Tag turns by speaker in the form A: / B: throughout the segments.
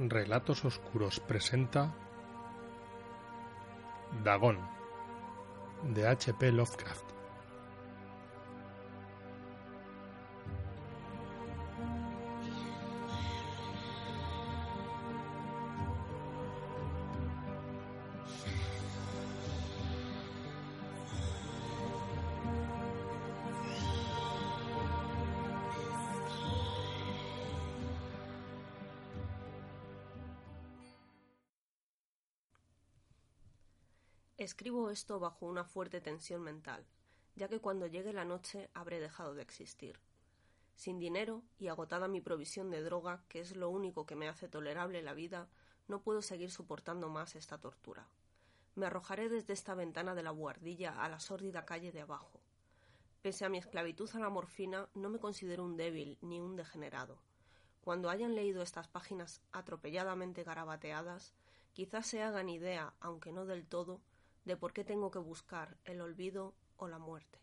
A: Relatos Oscuros presenta Dagón de H.P. Lovecraft.
B: Escribo esto bajo una fuerte tensión mental, ya que cuando llegue la noche habré dejado de existir. Sin dinero y agotada mi provisión de droga, que es lo único que me hace tolerable la vida, no puedo seguir soportando más esta tortura. Me arrojaré desde esta ventana de la buhardilla a la sórdida calle de abajo. Pese a mi esclavitud a la morfina, no me considero un débil ni un degenerado. Cuando hayan leído estas páginas atropelladamente garabateadas, quizás se hagan idea, aunque no del todo, de por qué tengo que buscar el olvido o la muerte.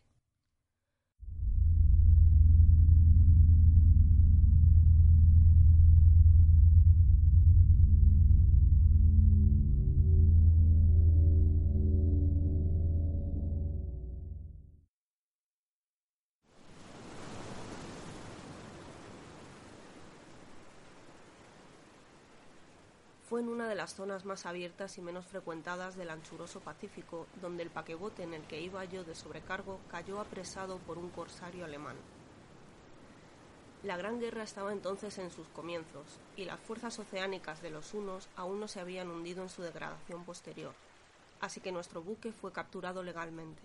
B: Fue en una de las zonas más abiertas y menos frecuentadas del anchuroso Pacífico, donde el paquebote en el que iba yo de sobrecargo cayó apresado por un corsario alemán. La Gran Guerra estaba entonces en sus comienzos, y las fuerzas oceánicas de los unos aún no se habían hundido en su degradación posterior, así que nuestro buque fue capturado legalmente,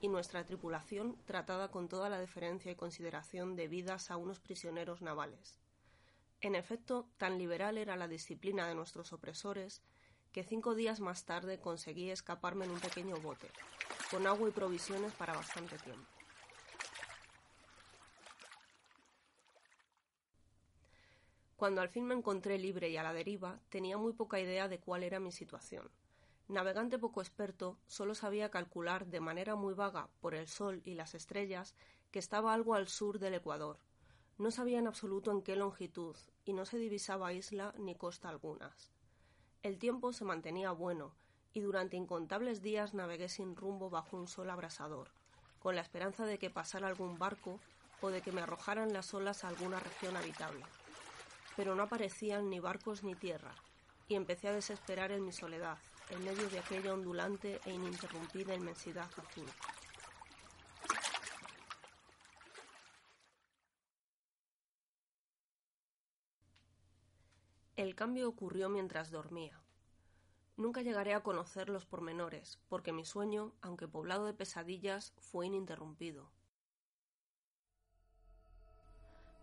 B: y nuestra tripulación tratada con toda la deferencia y consideración debidas a unos prisioneros navales. En efecto, tan liberal era la disciplina de nuestros opresores que cinco días más tarde conseguí escaparme en un pequeño bote, con agua y provisiones para bastante tiempo. Cuando al fin me encontré libre y a la deriva, tenía muy poca idea de cuál era mi situación. Navegante poco experto, solo sabía calcular de manera muy vaga por el sol y las estrellas que estaba algo al sur del Ecuador, no sabía en absoluto en qué longitud, y no se divisaba isla ni costa algunas. El tiempo se mantenía bueno, y durante incontables días navegué sin rumbo bajo un sol abrasador, con la esperanza de que pasara algún barco o de que me arrojaran las olas a alguna región habitable. Pero no aparecían ni barcos ni tierra, y empecé a desesperar en mi soledad, en medio de aquella ondulante e ininterrumpida inmensidad azul. El cambio ocurrió mientras dormía. Nunca llegaré a conocer los pormenores, porque mi sueño, aunque poblado de pesadillas, fue ininterrumpido.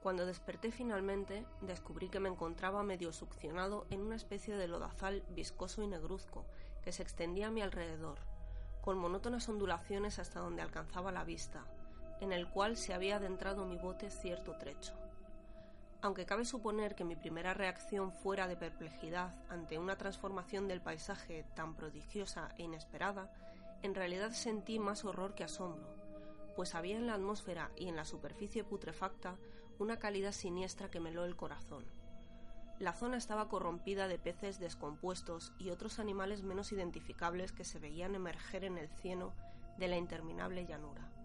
B: Cuando desperté finalmente, descubrí que me encontraba medio succionado en una especie de lodazal viscoso y negruzco que se extendía a mi alrededor, con monótonas ondulaciones hasta donde alcanzaba la vista, en el cual se había adentrado mi bote cierto trecho. Aunque cabe suponer que mi primera reacción fuera de perplejidad ante una transformación del paisaje tan prodigiosa e inesperada, en realidad sentí más horror que asombro, pues había en la atmósfera y en la superficie putrefacta una calidad siniestra que meló el corazón. La zona estaba corrompida de peces descompuestos y otros animales menos identificables que se veían emerger en el cieno de la interminable llanura.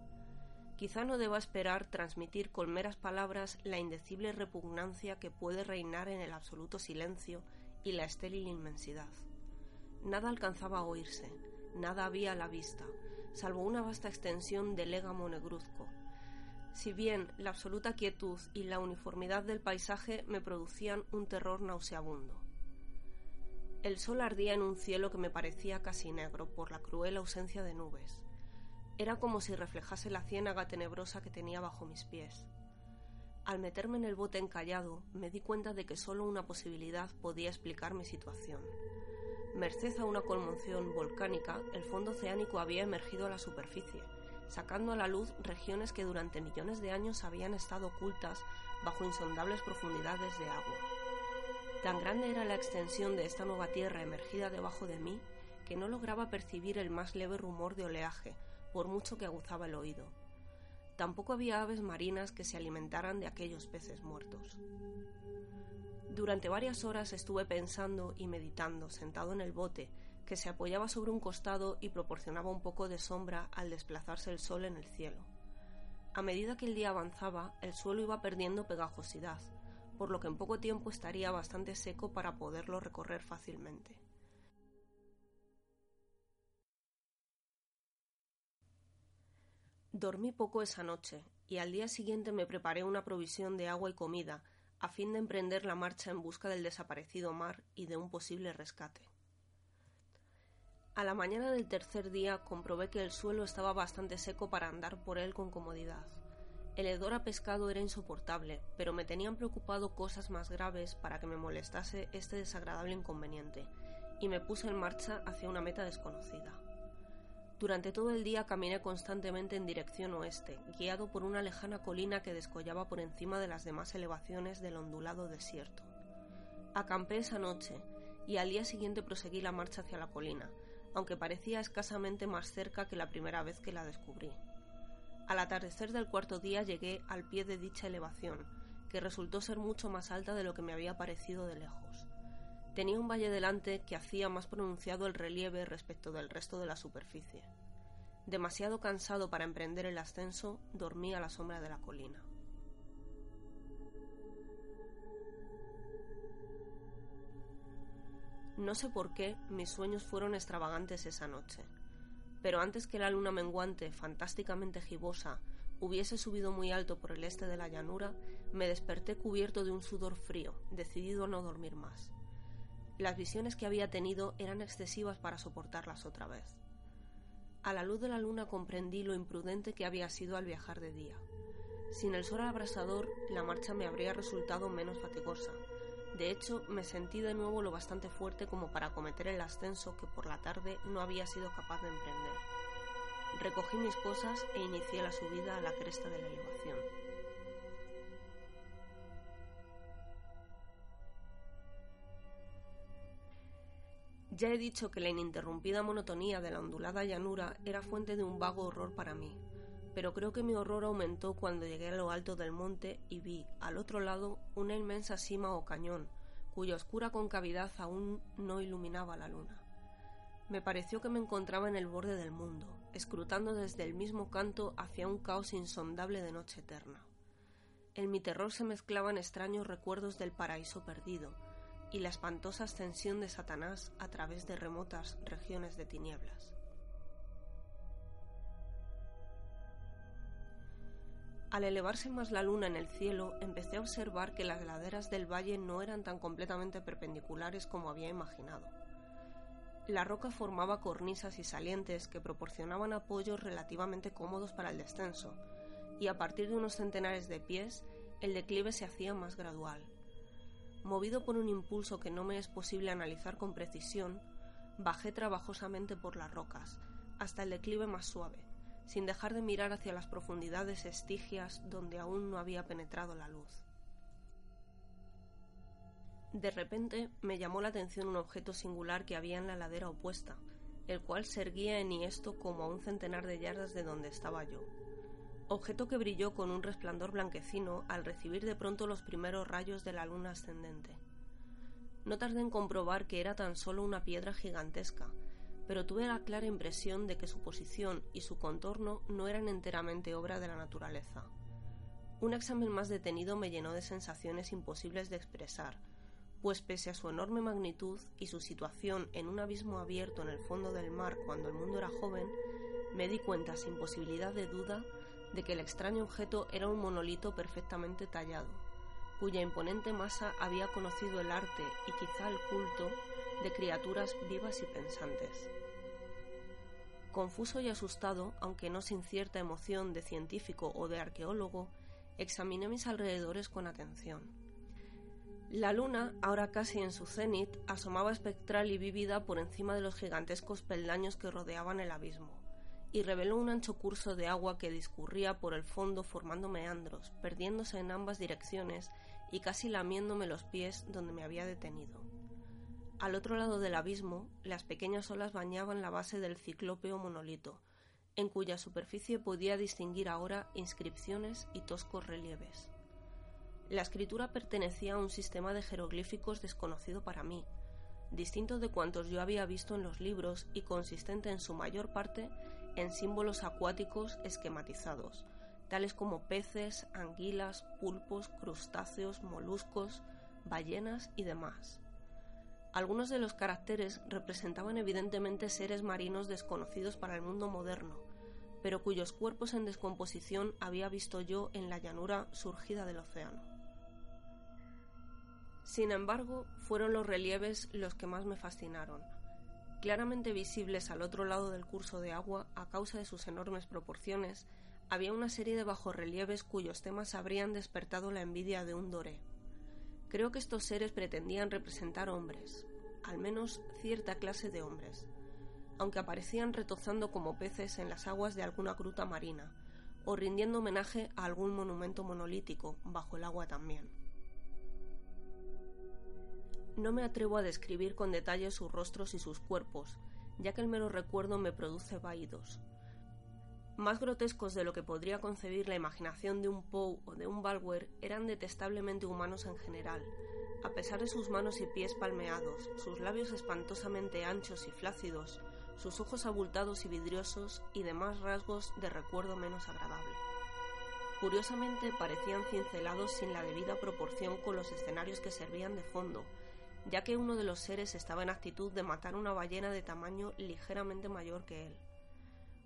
B: Quizá no deba esperar transmitir con meras palabras la indecible repugnancia que puede reinar en el absoluto silencio y la estéril inmensidad. Nada alcanzaba a oírse, nada había a la vista, salvo una vasta extensión de légamo negruzco. Si bien la absoluta quietud y la uniformidad del paisaje me producían un terror nauseabundo. El sol ardía en un cielo que me parecía casi negro por la cruel ausencia de nubes. Era como si reflejase la ciénaga tenebrosa que tenía bajo mis pies. Al meterme en el bote encallado, me di cuenta de que solo una posibilidad podía explicar mi situación. Merced a una conmoción volcánica, el fondo oceánico había emergido a la superficie, sacando a la luz regiones que durante millones de años habían estado ocultas bajo insondables profundidades de agua. Tan grande era la extensión de esta nueva tierra emergida debajo de mí que no lograba percibir el más leve rumor de oleaje, por mucho que aguzaba el oído. Tampoco había aves marinas que se alimentaran de aquellos peces muertos. Durante varias horas estuve pensando y meditando sentado en el bote, que se apoyaba sobre un costado y proporcionaba un poco de sombra al desplazarse el sol en el cielo. A medida que el día avanzaba, el suelo iba perdiendo pegajosidad, por lo que en poco tiempo estaría bastante seco para poderlo recorrer fácilmente. Dormí poco esa noche y al día siguiente me preparé una provisión de agua y comida a fin de emprender la marcha en busca del desaparecido mar y de un posible rescate. A la mañana del tercer día comprobé que el suelo estaba bastante seco para andar por él con comodidad. El hedor a pescado era insoportable, pero me tenían preocupado cosas más graves para que me molestase este desagradable inconveniente, y me puse en marcha hacia una meta desconocida. Durante todo el día caminé constantemente en dirección oeste, guiado por una lejana colina que descollaba por encima de las demás elevaciones del ondulado desierto. Acampé esa noche, y al día siguiente proseguí la marcha hacia la colina, aunque parecía escasamente más cerca que la primera vez que la descubrí. Al atardecer del cuarto día llegué al pie de dicha elevación, que resultó ser mucho más alta de lo que me había parecido de lejos. Tenía un valle delante que hacía más pronunciado el relieve respecto del resto de la superficie. Demasiado cansado para emprender el ascenso, dormí a la sombra de la colina. No sé por qué mis sueños fueron extravagantes esa noche pero antes que la luna menguante, fantásticamente gibosa, hubiese subido muy alto por el este de la llanura, me desperté cubierto de un sudor frío, decidido a no dormir más. Las visiones que había tenido eran excesivas para soportarlas otra vez. A la luz de la luna comprendí lo imprudente que había sido al viajar de día. Sin el sol abrasador, la marcha me habría resultado menos fatigosa, de hecho, me sentí de nuevo lo bastante fuerte como para acometer el ascenso que por la tarde no había sido capaz de emprender. Recogí mis cosas e inicié la subida a la cresta de la elevación. Ya he dicho que la ininterrumpida monotonía de la ondulada llanura era fuente de un vago horror para mí, pero creo que mi horror aumentó cuando llegué a lo alto del monte y vi, al otro lado, una inmensa cima o cañón, cuya oscura concavidad aún no iluminaba la luna. Me pareció que me encontraba en el borde del mundo, escrutando desde el mismo canto hacia un caos insondable de noche eterna. En mi terror se mezclaban extraños recuerdos del paraíso perdido y la espantosa ascensión de Satanás a través de remotas regiones de tinieblas. Al elevarse más la luna en el cielo, empecé a observar que las laderas del valle no eran tan completamente perpendiculares como había imaginado. La roca formaba cornisas y salientes que proporcionaban apoyos relativamente cómodos para el descenso, y a partir de unos centenares de pies, el declive se hacía más gradual. Movido por un impulso que no me es posible analizar con precisión, bajé trabajosamente por las rocas, hasta el declive más suave, sin dejar de mirar hacia las profundidades estigias donde aún no había penetrado la luz. De repente me llamó la atención un objeto singular que había en la ladera opuesta, el cual se erguía enhiesto como a un centenar de yardas de donde estaba yo. Objeto que brilló con un resplandor blanquecino al recibir de pronto los primeros rayos de la luna ascendente. No tardé en comprobar que era tan solo una piedra gigantesca, pero tuve la clara impresión de que su posición y su contorno no eran enteramente obra de la naturaleza. Un examen más detenido me llenó de sensaciones imposibles de expresar, pues pese a su enorme magnitud y su situación en un abismo abierto en el fondo del mar cuando el mundo era joven, me di cuenta sin posibilidad de duda de que el extraño objeto era un monolito perfectamente tallado, cuya imponente masa había conocido el arte y quizá el culto de criaturas vivas y pensantes. Confuso y asustado, aunque no sin cierta emoción de científico o de arqueólogo, examiné mis alrededores con atención. La luna, ahora casi en su cenit, asomaba espectral y vívida por encima de los gigantescos peldaños que rodeaban el abismo y reveló un ancho curso de agua que discurría por el fondo formando meandros, perdiéndose en ambas direcciones y casi lamiéndome los pies donde me había detenido. Al otro lado del abismo, las pequeñas olas bañaban la base del ciclópeo monolito, en cuya superficie podía distinguir ahora inscripciones y toscos relieves. La escritura pertenecía a un sistema de jeroglíficos desconocido para mí, distinto de cuantos yo había visto en los libros y consistente en su mayor parte en símbolos acuáticos esquematizados, tales como peces, anguilas, pulpos, crustáceos, moluscos, ballenas y demás. Algunos de los caracteres representaban evidentemente seres marinos desconocidos para el mundo moderno, pero cuyos cuerpos en descomposición había visto yo en la llanura surgida del océano. Sin embargo, fueron los relieves los que más me fascinaron, Claramente visibles al otro lado del curso de agua, a causa de sus enormes proporciones, había una serie de bajorrelieves cuyos temas habrían despertado la envidia de un doré. Creo que estos seres pretendían representar hombres, al menos cierta clase de hombres, aunque aparecían retozando como peces en las aguas de alguna gruta marina, o rindiendo homenaje a algún monumento monolítico bajo el agua también. No me atrevo a describir con detalle sus rostros y sus cuerpos, ya que el mero recuerdo me produce vaídos. Más grotescos de lo que podría concebir la imaginación de un Poe o de un Balwer eran detestablemente humanos en general, a pesar de sus manos y pies palmeados, sus labios espantosamente anchos y flácidos, sus ojos abultados y vidriosos y demás rasgos de recuerdo menos agradable. Curiosamente parecían cincelados sin la debida proporción con los escenarios que servían de fondo, ya que uno de los seres estaba en actitud de matar una ballena de tamaño ligeramente mayor que él.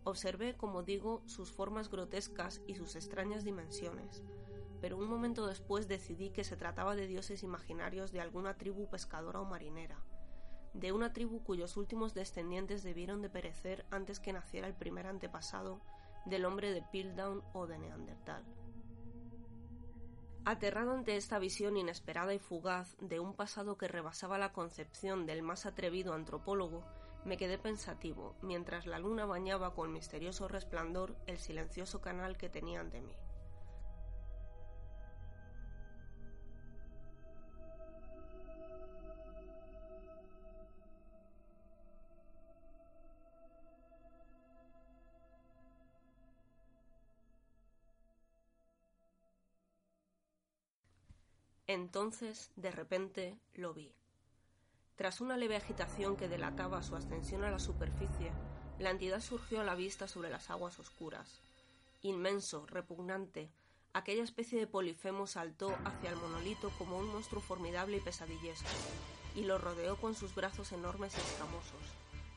B: Observé, como digo, sus formas grotescas y sus extrañas dimensiones, pero un momento después decidí que se trataba de dioses imaginarios de alguna tribu pescadora o marinera, de una tribu cuyos últimos descendientes debieron de perecer antes que naciera el primer antepasado del hombre de Piltdown o de Neandertal. Aterrado ante esta visión inesperada y fugaz de un pasado que rebasaba la concepción del más atrevido antropólogo, me quedé pensativo mientras la luna bañaba con misterioso resplandor el silencioso canal que tenía ante mí. Entonces, de repente, lo vi. Tras una leve agitación que delataba su ascensión a la superficie, la entidad surgió a la vista sobre las aguas oscuras. Inmenso, repugnante, aquella especie de polifemo saltó hacia el monolito como un monstruo formidable y pesadillesco, y lo rodeó con sus brazos enormes y escamosos,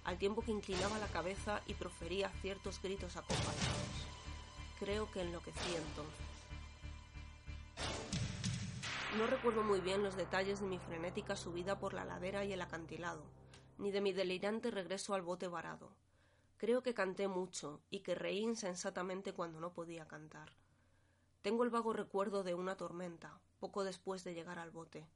B: al tiempo que inclinaba la cabeza y profería ciertos gritos acompasados. Creo que enloquecí entonces. No recuerdo muy bien los detalles de mi frenética subida por la ladera y el acantilado, ni de mi delirante regreso al bote varado. Creo que canté mucho y que reí insensatamente cuando no podía cantar. Tengo el vago recuerdo de una tormenta, poco después de llegar al bote.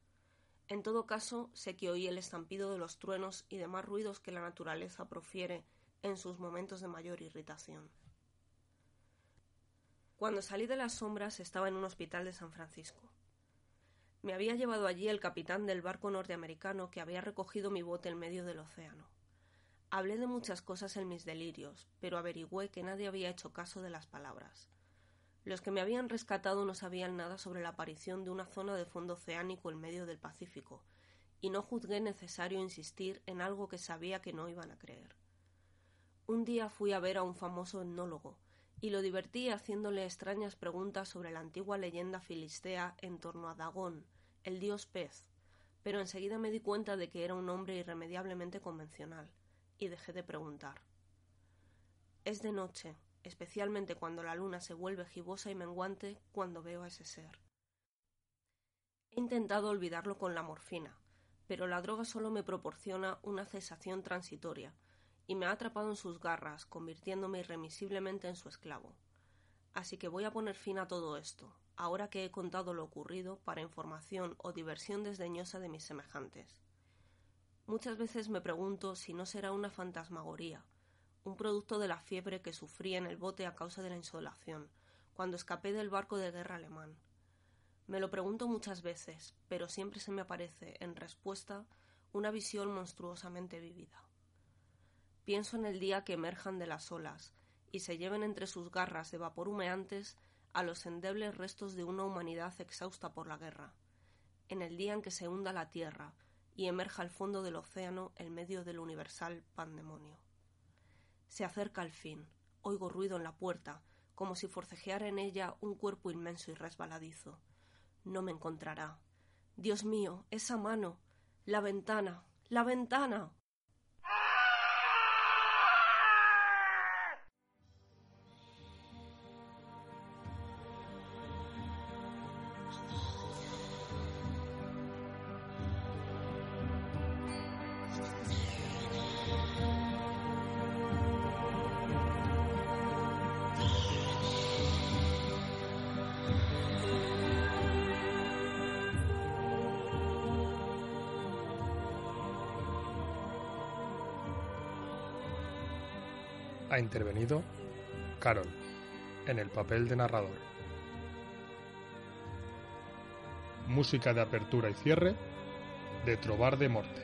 B: En todo caso, sé que oí el estampido de los truenos y demás ruidos que la naturaleza profiere en sus momentos de mayor irritación. Cuando salí de las sombras estaba en un hospital de San Francisco. Me había llevado allí el capitán del barco norteamericano que había recogido mi bote en medio del océano. Hablé de muchas cosas en mis delirios, pero averigüé que nadie había hecho caso de las palabras. Los que me habían rescatado no sabían nada sobre la aparición de una zona de fondo oceánico en medio del Pacífico, y no juzgué necesario insistir en algo que sabía que no iban a creer. Un día fui a ver a un famoso etnólogo, y lo divertí haciéndole extrañas preguntas sobre la antigua leyenda filistea en torno a Dagón, el dios pez, pero enseguida me di cuenta de que era un hombre irremediablemente convencional, y dejé de preguntar. Es de noche, especialmente cuando la luna se vuelve gibosa y menguante cuando veo a ese ser. He intentado olvidarlo con la morfina, pero la droga solo me proporciona una cesación transitoria, y me ha atrapado en sus garras, convirtiéndome irremisiblemente en su esclavo. Así que voy a poner fin a todo esto, ahora que he contado lo ocurrido para información o diversión desdeñosa de mis semejantes. Muchas veces me pregunto si no será una fantasmagoría, un producto de la fiebre que sufrí en el bote a causa de la insolación, cuando escapé del barco de guerra alemán. Me lo pregunto muchas veces, pero siempre se me aparece, en respuesta, una visión monstruosamente vivida. Pienso en el día que emerjan de las olas y se lleven entre sus garras de vapor humeantes a los endebles restos de una humanidad exhausta por la guerra, en el día en que se hunda la tierra y emerja al fondo del océano en medio del universal pandemonio. Se acerca el fin, oigo ruido en la puerta, como si forcejeara en ella un cuerpo inmenso y resbaladizo. No me encontrará. Dios mío, esa mano. La ventana. La ventana.
A: Ha intervenido Carol en el papel de narrador. Música de apertura y cierre de Trobar de Morte.